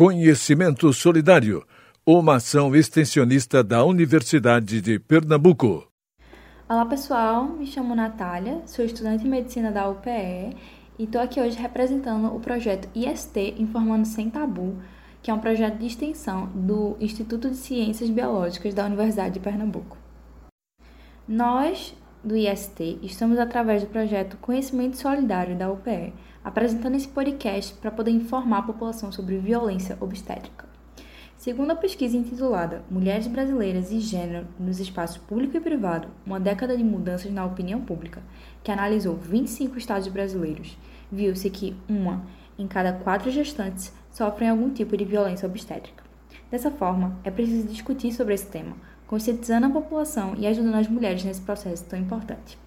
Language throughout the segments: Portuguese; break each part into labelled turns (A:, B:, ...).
A: Conhecimento Solidário, uma ação extensionista da Universidade de Pernambuco.
B: Olá pessoal, me chamo Natália, sou estudante de medicina da UPE e estou aqui hoje representando o projeto IST Informando Sem Tabu, que é um projeto de extensão do Instituto de Ciências Biológicas da Universidade de Pernambuco. Nós, do IST, estamos através do projeto Conhecimento Solidário da UPE, apresentando esse podcast para poder informar a população sobre violência obstétrica. Segundo a pesquisa intitulada Mulheres Brasileiras e Gênero nos Espaços Público e Privado, uma década de mudanças na opinião pública, que analisou 25 estados brasileiros, viu-se que uma em cada quatro gestantes sofrem algum tipo de violência obstétrica. Dessa forma, é preciso discutir sobre esse tema, conscientizando a população e ajudando as mulheres nesse processo tão importante.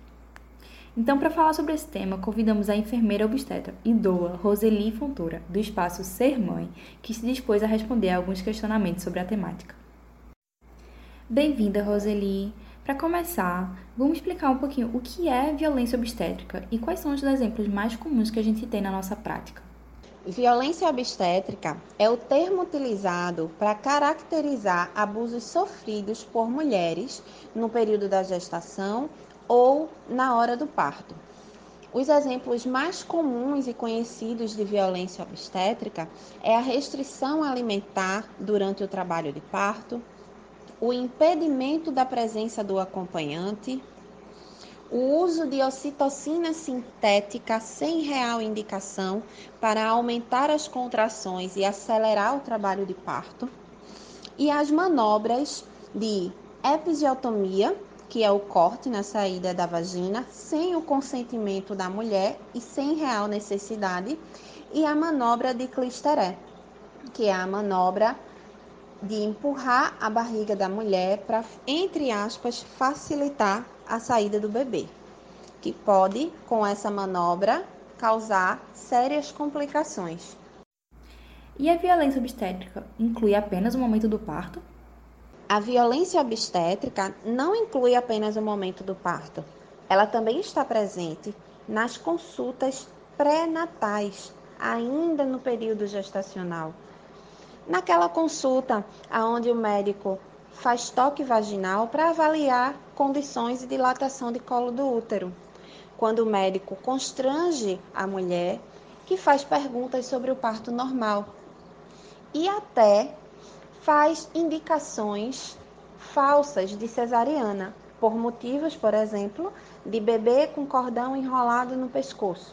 B: Então, para falar sobre esse tema, convidamos a enfermeira obstetra e doula Roseli Fontoura, do espaço Ser Mãe, que se dispôs a responder a alguns questionamentos sobre a temática. Bem-vinda, Roseli! Para começar, vamos explicar um pouquinho o que é violência obstétrica e quais são os exemplos mais comuns que a gente tem na nossa prática.
C: Violência obstétrica é o termo utilizado para caracterizar abusos sofridos por mulheres no período da gestação ou na hora do parto. Os exemplos mais comuns e conhecidos de violência obstétrica é a restrição alimentar durante o trabalho de parto, o impedimento da presença do acompanhante, o uso de ocitocina sintética sem real indicação para aumentar as contrações e acelerar o trabalho de parto, e as manobras de episiotomia que é o corte na saída da vagina, sem o consentimento da mulher e sem real necessidade, e a manobra de clisteré, que é a manobra de empurrar a barriga da mulher para, entre aspas, facilitar a saída do bebê, que pode, com essa manobra, causar sérias complicações.
B: E a violência obstétrica inclui apenas o momento do parto?
C: A violência obstétrica não inclui apenas o momento do parto. Ela também está presente nas consultas pré-natais, ainda no período gestacional. Naquela consulta onde o médico faz toque vaginal para avaliar condições de dilatação de colo do útero. Quando o médico constrange a mulher, que faz perguntas sobre o parto normal. E até faz indicações falsas de cesariana, por motivos, por exemplo, de bebê com cordão enrolado no pescoço.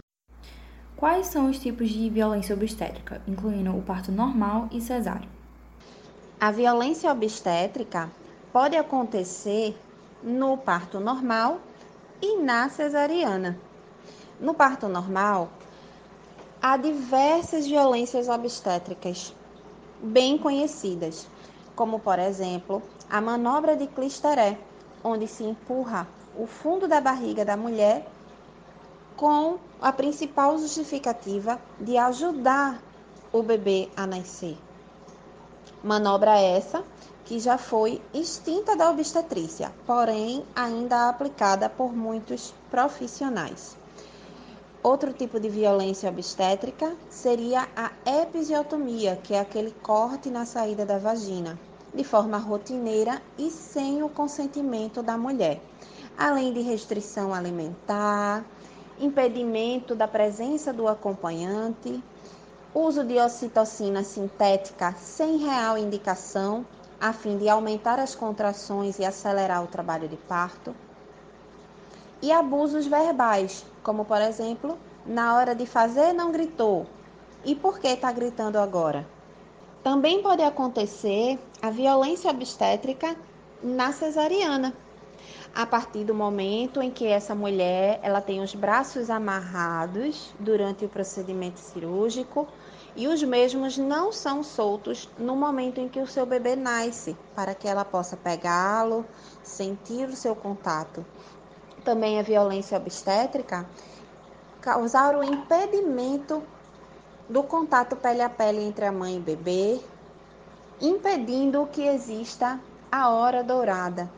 B: Quais são os tipos de violência obstétrica, incluindo o parto normal e cesáreo?
C: A violência obstétrica pode acontecer no parto normal e na cesariana. No parto normal, há diversas violências obstétricas, bem conhecidas, como por exemplo a manobra de clisteré, onde se empurra o fundo da barriga da mulher com a principal justificativa de ajudar o bebê a nascer. Manobra essa que já foi extinta da obstetrícia, porém ainda aplicada por muitos profissionais. Outro tipo de violência obstétrica seria a episiotomia, que é aquele corte na saída da vagina, de forma rotineira e sem o consentimento da mulher, além de restrição alimentar, impedimento da presença do acompanhante, uso de ocitocina sintética sem real indicação, a fim de aumentar as contrações e acelerar o trabalho de parto e abusos verbais, como por exemplo, na hora de fazer não gritou. E por que está gritando agora? Também pode acontecer a violência obstétrica na cesariana. A partir do momento em que essa mulher ela tem os braços amarrados durante o procedimento cirúrgico e os mesmos não são soltos no momento em que o seu bebê nasce, para que ela possa pegá-lo, sentir o seu contato também a violência obstétrica, causar o impedimento do contato pele a pele entre a mãe e o bebê, impedindo que exista a hora dourada.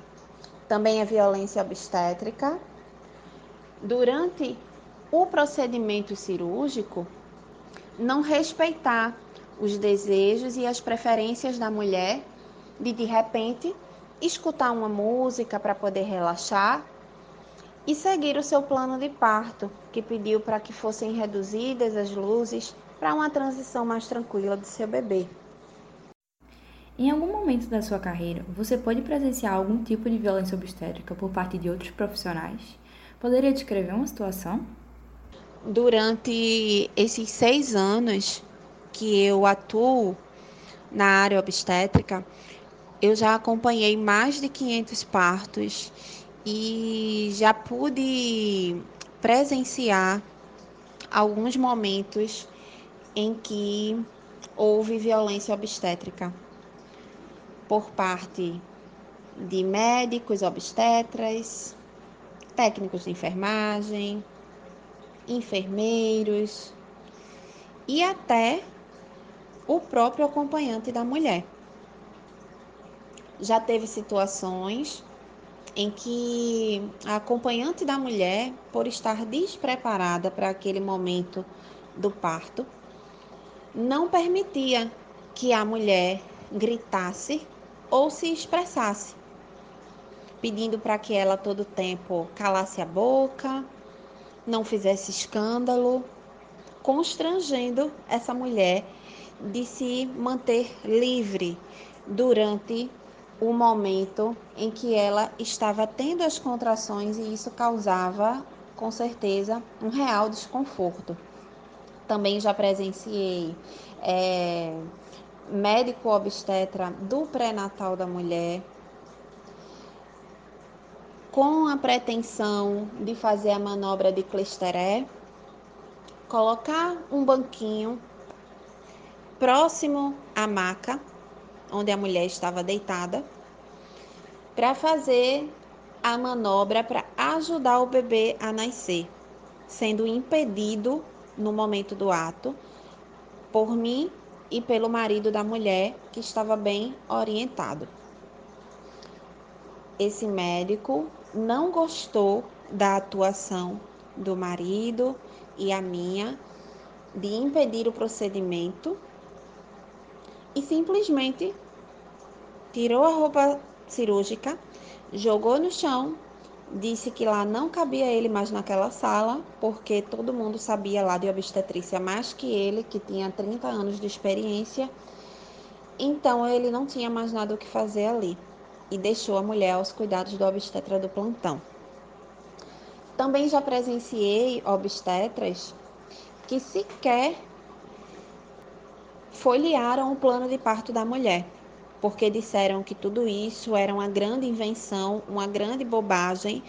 C: Também a violência obstétrica, durante o procedimento cirúrgico, não respeitar os desejos e as preferências da mulher de de repente escutar uma música para poder relaxar e seguir o seu plano de parto, que pediu para que fossem reduzidas as luzes para uma transição mais tranquila de seu bebê.
B: Em algum momento da sua carreira, você pode presenciar algum tipo de violência obstétrica por parte de outros profissionais? Poderia descrever uma situação?
C: Durante esses seis anos que eu atuo na área obstétrica, eu já acompanhei mais de 500 partos e já pude presenciar alguns momentos em que houve violência obstétrica por parte de médicos obstetras, técnicos de enfermagem, enfermeiros e até o próprio acompanhante da mulher. Já teve situações em que a acompanhante da mulher, por estar despreparada para aquele momento do parto, não permitia que a mulher gritasse ou se expressasse, pedindo para que ela todo tempo calasse a boca, não fizesse escândalo, constrangendo essa mulher de se manter livre durante o momento em que ela estava tendo as contrações e isso causava, com certeza, um real desconforto. Também já presenciei é, médico obstetra do pré-natal da mulher, com a pretensão de fazer a manobra de clisteré, colocar um banquinho próximo à maca onde a mulher estava deitada, para fazer a manobra para ajudar o bebê a nascer, sendo impedido no momento do ato por mim e pelo marido da mulher, que estava bem orientado. Esse médico não gostou da atuação do marido e a minha de impedir o procedimento e simplesmente tirou a roupa cirúrgica, jogou no chão, disse que lá não cabia ele mais naquela sala, porque todo mundo sabia lá de obstetrícia mais que ele, que tinha 30 anos de experiência. Então ele não tinha mais nada o que fazer ali e deixou a mulher aos cuidados do obstetra do plantão. Também já presenciei obstetras que sequer folhearam o plano de parto da mulher porque disseram que tudo isso era uma grande invenção, uma grande bobagem,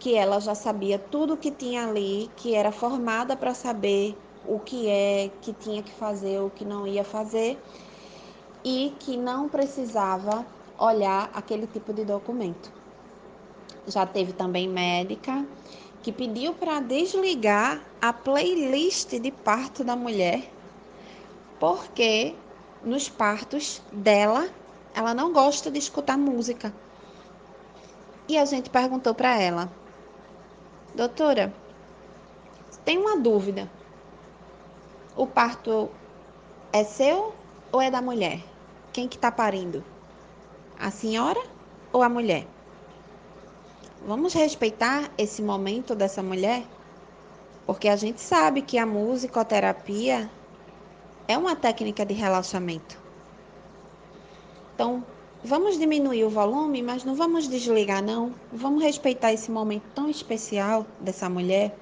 C: que ela já sabia tudo que tinha ali, que era formada para saber o que é, que tinha que fazer, o que não ia fazer, e que não precisava olhar aquele tipo de documento. Já teve também médica que pediu para desligar a playlist de parto da mulher, porque nos partos dela ela não gosta de escutar música. E a gente perguntou para ela: Doutora, tem uma dúvida. O parto é seu ou é da mulher? Quem que está parindo? A senhora ou a mulher? Vamos respeitar esse momento dessa mulher? Porque a gente sabe que a musicoterapia é uma técnica de relaxamento. Então, vamos diminuir o volume, mas não vamos desligar, não. Vamos respeitar esse momento tão especial dessa mulher.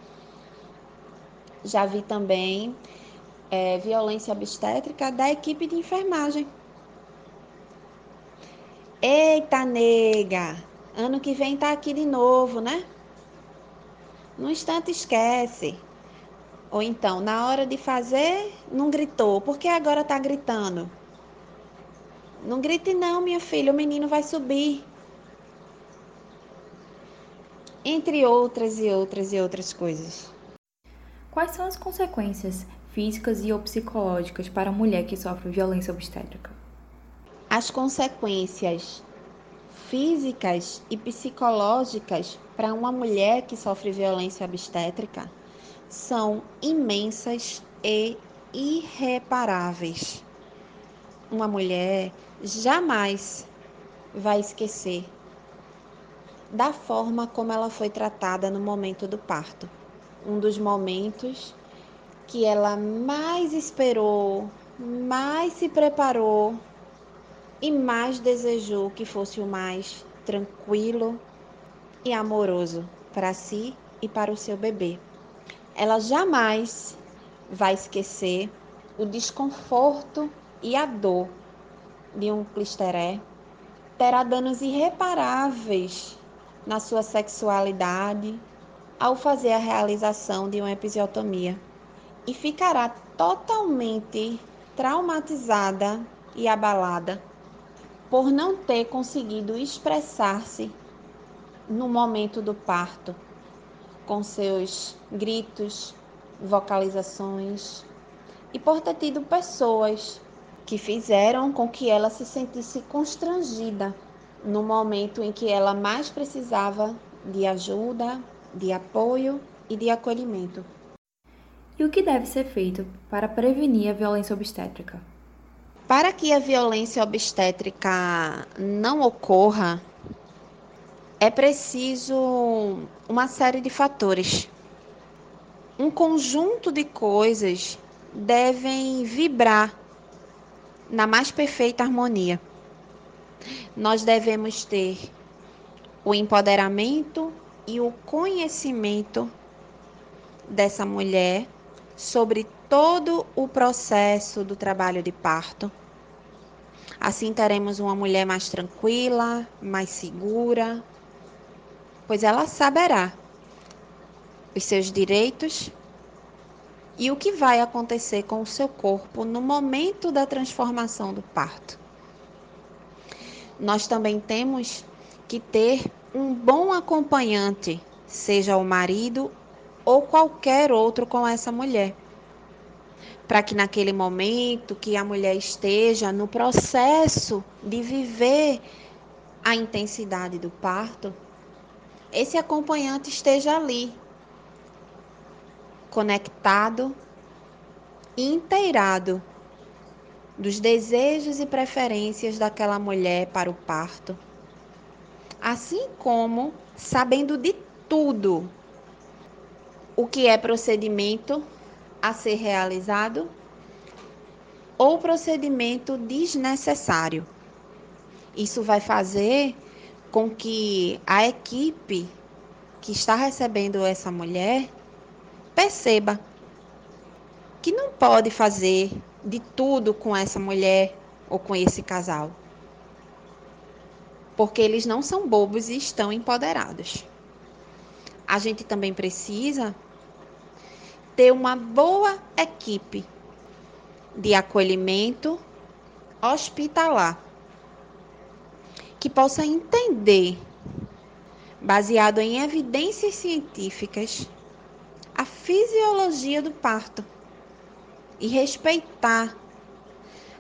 C: Já vi também é, violência obstétrica da equipe de enfermagem. Eita, nega! Ano que vem tá aqui de novo, né? No instante esquece. Ou então, na hora de fazer, não gritou. Por que agora tá gritando? Não grite não, minha filha, o menino vai subir. Entre outras e outras e outras coisas.
B: Quais são as consequências físicas e ou psicológicas para a mulher que sofre violência obstétrica?
C: As consequências físicas e psicológicas para uma mulher que sofre violência obstétrica são imensas e irreparáveis uma mulher jamais vai esquecer da forma como ela foi tratada no momento do parto. Um dos momentos que ela mais esperou, mais se preparou e mais desejou que fosse o mais tranquilo e amoroso para si e para o seu bebê. Ela jamais vai esquecer o desconforto e a dor de um clisteré. Terá danos irreparáveis na sua sexualidade ao fazer a realização de uma episiotomia e ficará totalmente traumatizada e abalada por não ter conseguido expressar-se no momento do parto, com seus gritos, vocalizações e por ter tido pessoas que fizeram com que ela se sentisse constrangida no momento em que ela mais precisava de ajuda, de apoio e de acolhimento.
B: E o que deve ser feito para prevenir a violência obstétrica?
C: Para que a violência obstétrica não ocorra, é preciso uma série de fatores. Um conjunto de coisas devem vibrar na mais perfeita harmonia. Nós devemos ter o empoderamento e o conhecimento dessa mulher sobre todo o processo do trabalho de parto. Assim teremos uma mulher mais tranquila, mais segura, pois ela saberá os seus direitos e o que vai acontecer com o seu corpo no momento da transformação do parto. Nós também temos que ter um bom acompanhante, seja o marido ou qualquer outro com essa mulher. Para que naquele momento que a mulher esteja no processo de viver a intensidade do parto, esse acompanhante esteja ali, conectado inteirado dos desejos e preferências daquela mulher para o parto, assim como sabendo de tudo o que é procedimento a ser realizado ou procedimento desnecessário. Isso vai fazer com que a equipe que está recebendo essa mulher perceba que não pode fazer de tudo com essa mulher ou com esse casal. Porque eles não são bobos e estão empoderados. A gente também precisa ter uma boa equipe de acolhimento hospitalar que possa entender, baseado em evidências científicas, a fisiologia do parto e respeitar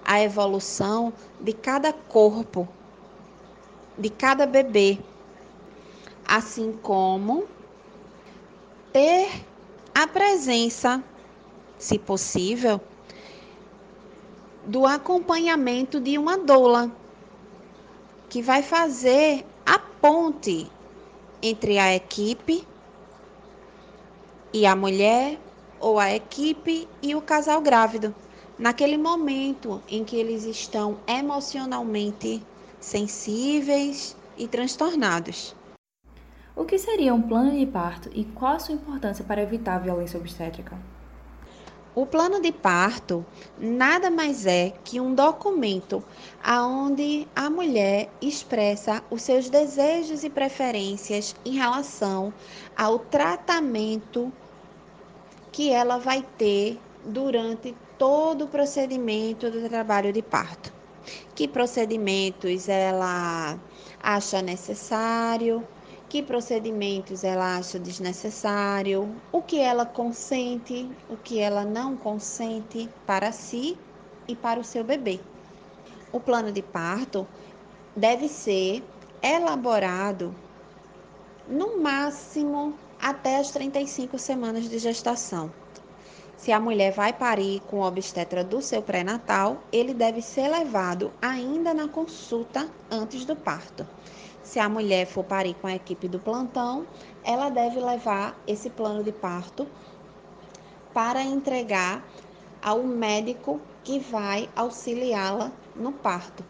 C: a evolução de cada corpo, de cada bebê, assim como ter a presença, se possível, do acompanhamento de uma doula que vai fazer a ponte entre a equipe e a mulher ou a equipe e o casal grávido, naquele momento em que eles estão emocionalmente sensíveis e transtornados.
B: O que seria um plano de parto e qual a sua importância para evitar a violência obstétrica?
C: O plano de parto nada mais é que um documento aonde a mulher expressa os seus desejos e preferências em relação ao tratamento que ela vai ter durante todo o procedimento do trabalho de parto. Que procedimentos ela acha necessário, que procedimentos ela acha desnecessário, o que ela consente, o que ela não consente para si e para o seu bebê. O plano de parto deve ser elaborado no máximo até as 35 semanas de gestação. Se a mulher vai parir com o obstetra do seu pré-natal, ele deve ser levado ainda na consulta antes do parto. Se a mulher for parir com a equipe do plantão, ela deve levar esse plano de parto para entregar ao médico que vai auxiliá-la no parto.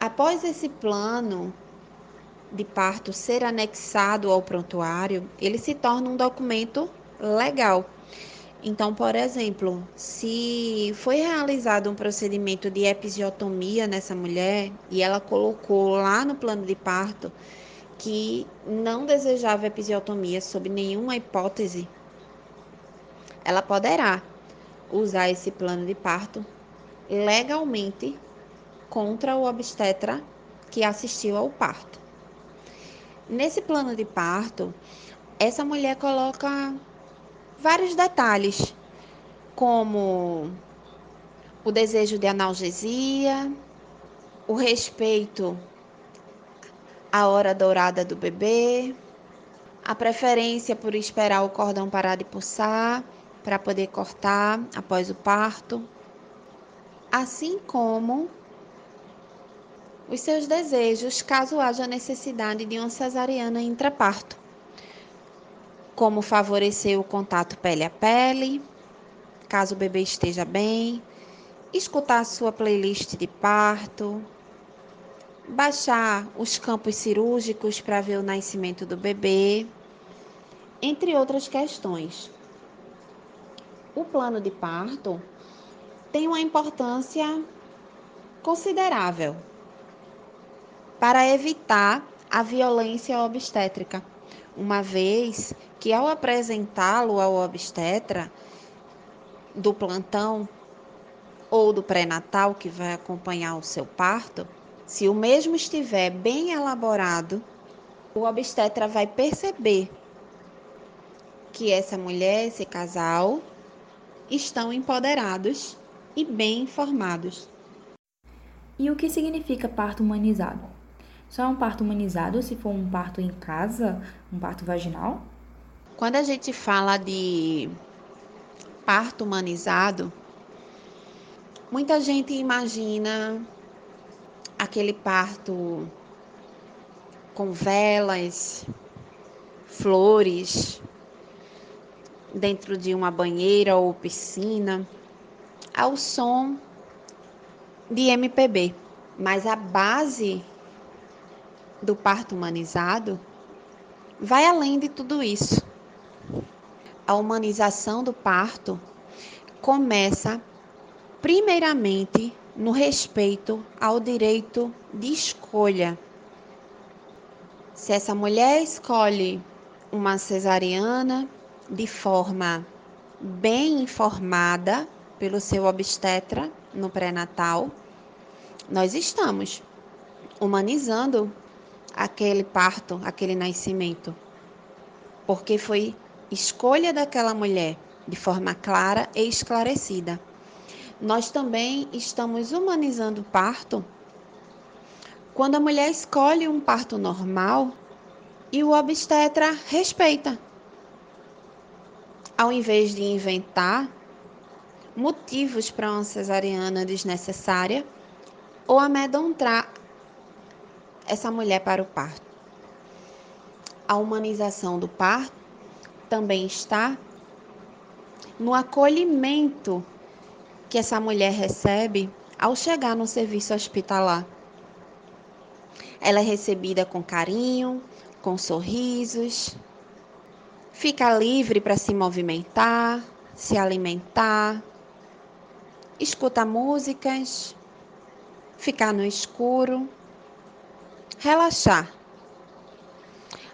C: Após esse plano de parto ser anexado ao prontuário, ele se torna um documento legal. Então, por exemplo, se foi realizado um procedimento de episiotomia nessa mulher e ela colocou lá no plano de parto que não desejava episiotomia sob nenhuma hipótese, ela poderá usar esse plano de parto legalmente contra o obstetra que assistiu ao parto. Nesse plano de parto, essa mulher coloca vários detalhes, como o desejo de analgesia, o respeito à hora dourada do bebê, a preferência por esperar o cordão parar de pulsar para poder cortar após o parto, assim como os seus desejos caso haja necessidade de uma cesariana intraparto, como favorecer o contato pele a pele, caso o bebê esteja bem, escutar sua playlist de parto, baixar os campos cirúrgicos para ver o nascimento do bebê, entre outras questões. O plano de parto tem uma importância considerável para evitar a violência obstétrica, uma vez que ao apresentá-lo ao obstetra do plantão ou do pré-natal que vai acompanhar o seu parto, se o mesmo estiver bem elaborado, o obstetra vai perceber que essa mulher, esse casal, estão empoderados e bem informados.
B: E o que significa parto humanizado? Só é um parto humanizado se for um parto em casa, um parto vaginal?
C: Quando a gente fala de parto humanizado, muita gente imagina aquele parto com velas, flores, dentro de uma banheira ou piscina, ao som de MPB. Mas a base do parto humanizado vai além de tudo isso. A humanização do parto começa primeiramente no respeito ao direito de escolha. Se essa mulher escolhe uma cesariana de forma bem informada pelo seu obstetra no pré-natal, nós estamos humanizando aquele parto, aquele nascimento. Porque foi escolha daquela mulher de forma clara e esclarecida. Nós também estamos humanizando o parto quando a mulher escolhe um parto normal e o obstetra respeita. Ao invés de inventar motivos para uma cesariana desnecessária ou amedrontar essa mulher para o parto. A humanização do parto também está no acolhimento que essa mulher recebe ao chegar no serviço hospitalar. Ela é recebida com carinho, com sorrisos, fica livre para se movimentar, se alimentar, escuta músicas, ficar no escuro Relaxar.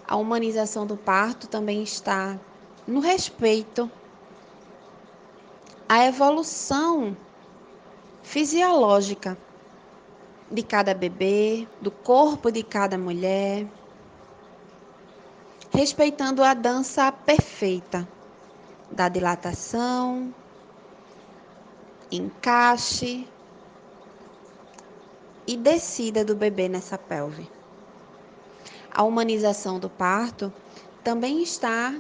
C: A humanização do parto também está no respeito à evolução fisiológica de cada bebê, do corpo de cada mulher, respeitando a dança perfeita da dilatação, encaixe, e descida do bebê nessa pelve. A humanização do parto também está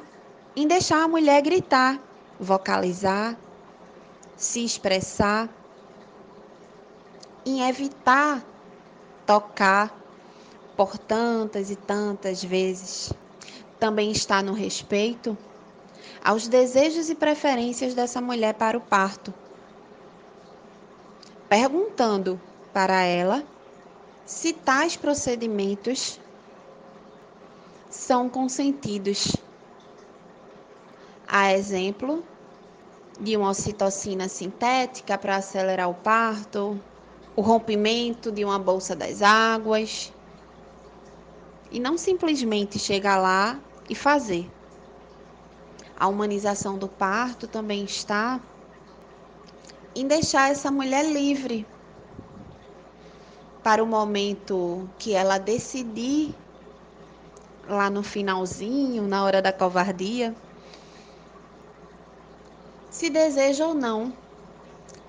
C: em deixar a mulher gritar, vocalizar se expressar, em evitar tocar por tantas e tantas vezes. Também está no respeito aos desejos e preferências dessa mulher para o parto, perguntando para ela se tais procedimentos são consentidos. A exemplo de uma ocitocina sintética para acelerar o parto, o rompimento de uma bolsa das águas. E não simplesmente chegar lá e fazer. A humanização do parto também está em deixar essa mulher livre para o momento que ela decidir lá no finalzinho, na hora da covardia, se deseja ou não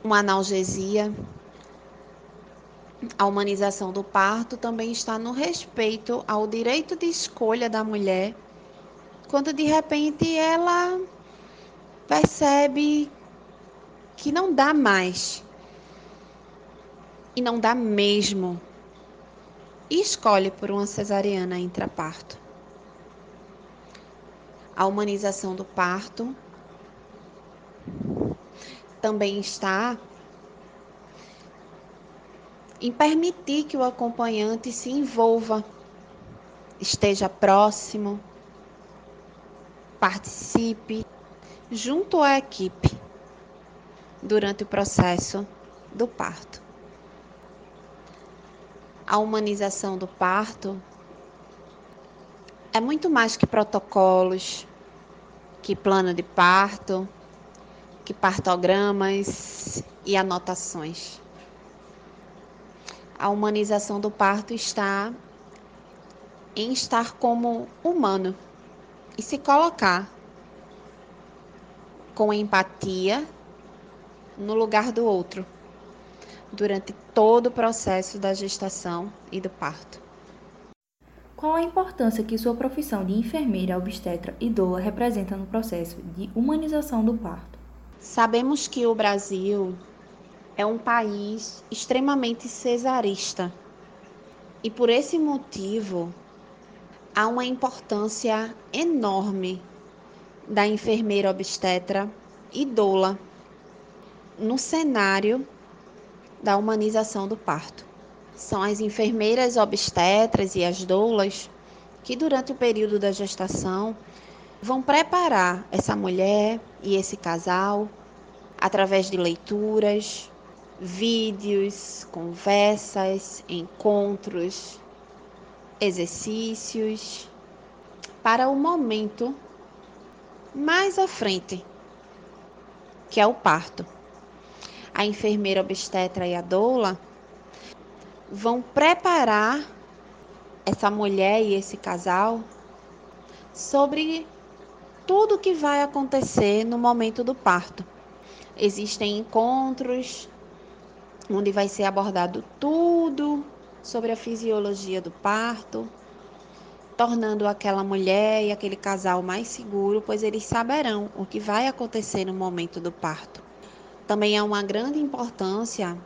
C: uma analgesia. A humanização do parto também está no respeito ao direito de escolha da mulher quando de repente ela percebe que não dá mais. E não dá mesmo. E escolhe por uma cesariana intraparto. A humanização do parto também está em permitir que o acompanhante se envolva, esteja próximo, participe junto à equipe durante o processo do parto. A humanização do parto é muito mais que protocolos, que plano de parto, que partogramas e anotações. A humanização do parto está em estar como humano e se colocar com empatia no lugar do outro durante todo o processo da gestação e do parto.
B: Qual a importância que sua profissão de enfermeira, obstetra e doula representa no processo de humanização do parto?
C: Sabemos que o Brasil é um país extremamente cesarista e por esse motivo há uma importância enorme da enfermeira obstetra e doula no cenário da humanização do parto. São as enfermeiras obstetras e as doulas que, durante o período da gestação, vão preparar essa mulher e esse casal através de leituras, vídeos, conversas, encontros, exercícios para o momento mais à frente, que é o parto. A enfermeira obstetra e a doula vão preparar essa mulher e esse casal sobre tudo que vai acontecer no momento do parto. Existem encontros onde vai ser abordado tudo sobre a fisiologia do parto, tornando aquela mulher e aquele casal mais seguro, pois eles saberão o que vai acontecer no momento do parto. Também há uma grande importância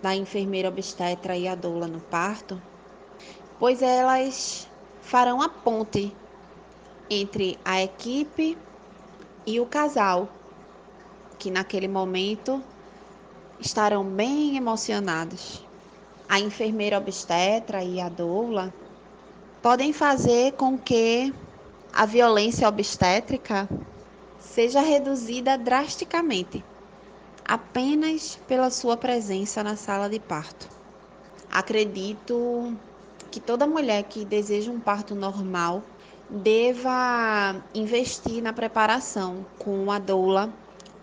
C: da enfermeira obstetra e a doula no parto, pois elas farão a ponte entre a equipe e o casal, que naquele momento estarão bem emocionados. A enfermeira obstetra e a doula podem fazer com que a violência obstétrica seja reduzida drasticamente, apenas pela sua presença na sala de parto. Acredito que toda mulher que deseja um parto normal deva investir na preparação com uma doula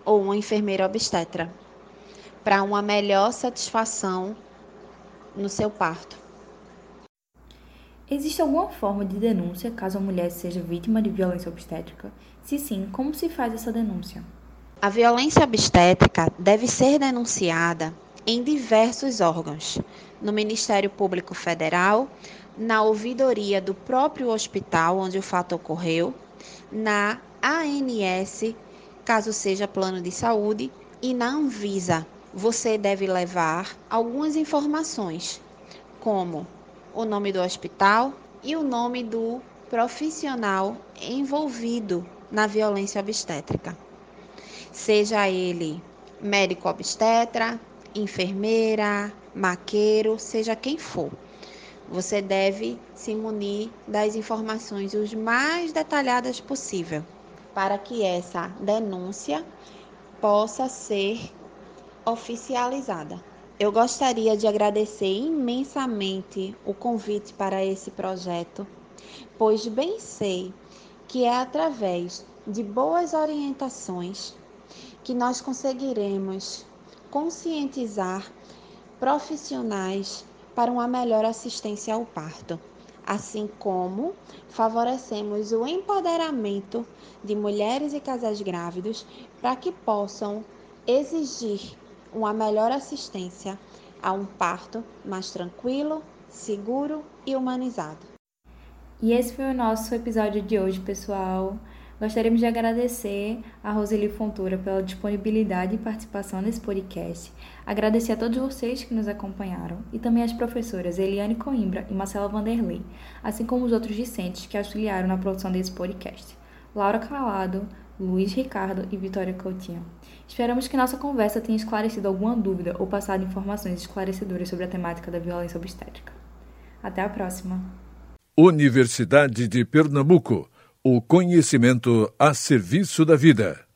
C: ou uma enfermeira obstetra para uma melhor satisfação no seu parto.
B: Existe alguma forma de denúncia caso a mulher seja vítima de violência obstétrica? Se sim, como se faz essa denúncia?
C: A violência obstétrica deve ser denunciada em diversos órgãos: no Ministério Público Federal, na ouvidoria do próprio hospital onde o fato ocorreu, na ANS, caso seja plano de saúde, e na Anvisa, você deve levar algumas informações, como o nome do hospital e o nome do profissional envolvido na violência obstétrica. Seja ele médico obstetra, enfermeira, maqueiro, seja quem for. Você deve se munir das informações os mais detalhadas possível, para que essa denúncia possa ser oficializada. Eu gostaria de agradecer imensamente o convite para esse projeto, pois bem sei que é através de boas orientações que nós conseguiremos conscientizar profissionais para uma melhor assistência ao parto, assim como favorecemos o empoderamento de mulheres e casais grávidos para que possam exigir uma melhor assistência a um parto mais tranquilo, seguro e humanizado.
B: E esse foi o nosso episódio de hoje, pessoal. Gostaríamos de agradecer a Roseli Fontoura pela disponibilidade e participação nesse podcast, agradecer a todos vocês que nos acompanharam e também às professoras Eliane Coimbra e Marcela Vanderlei, assim como os outros discentes que auxiliaram na produção desse podcast, Laura Calado, Luiz Ricardo e Vitória Coutinho. Esperamos que nossa conversa tenha esclarecido alguma dúvida ou passado informações esclarecedoras sobre a temática da violência obstétrica. Até a próxima!
A: Universidade de Pernambuco o conhecimento a serviço da vida.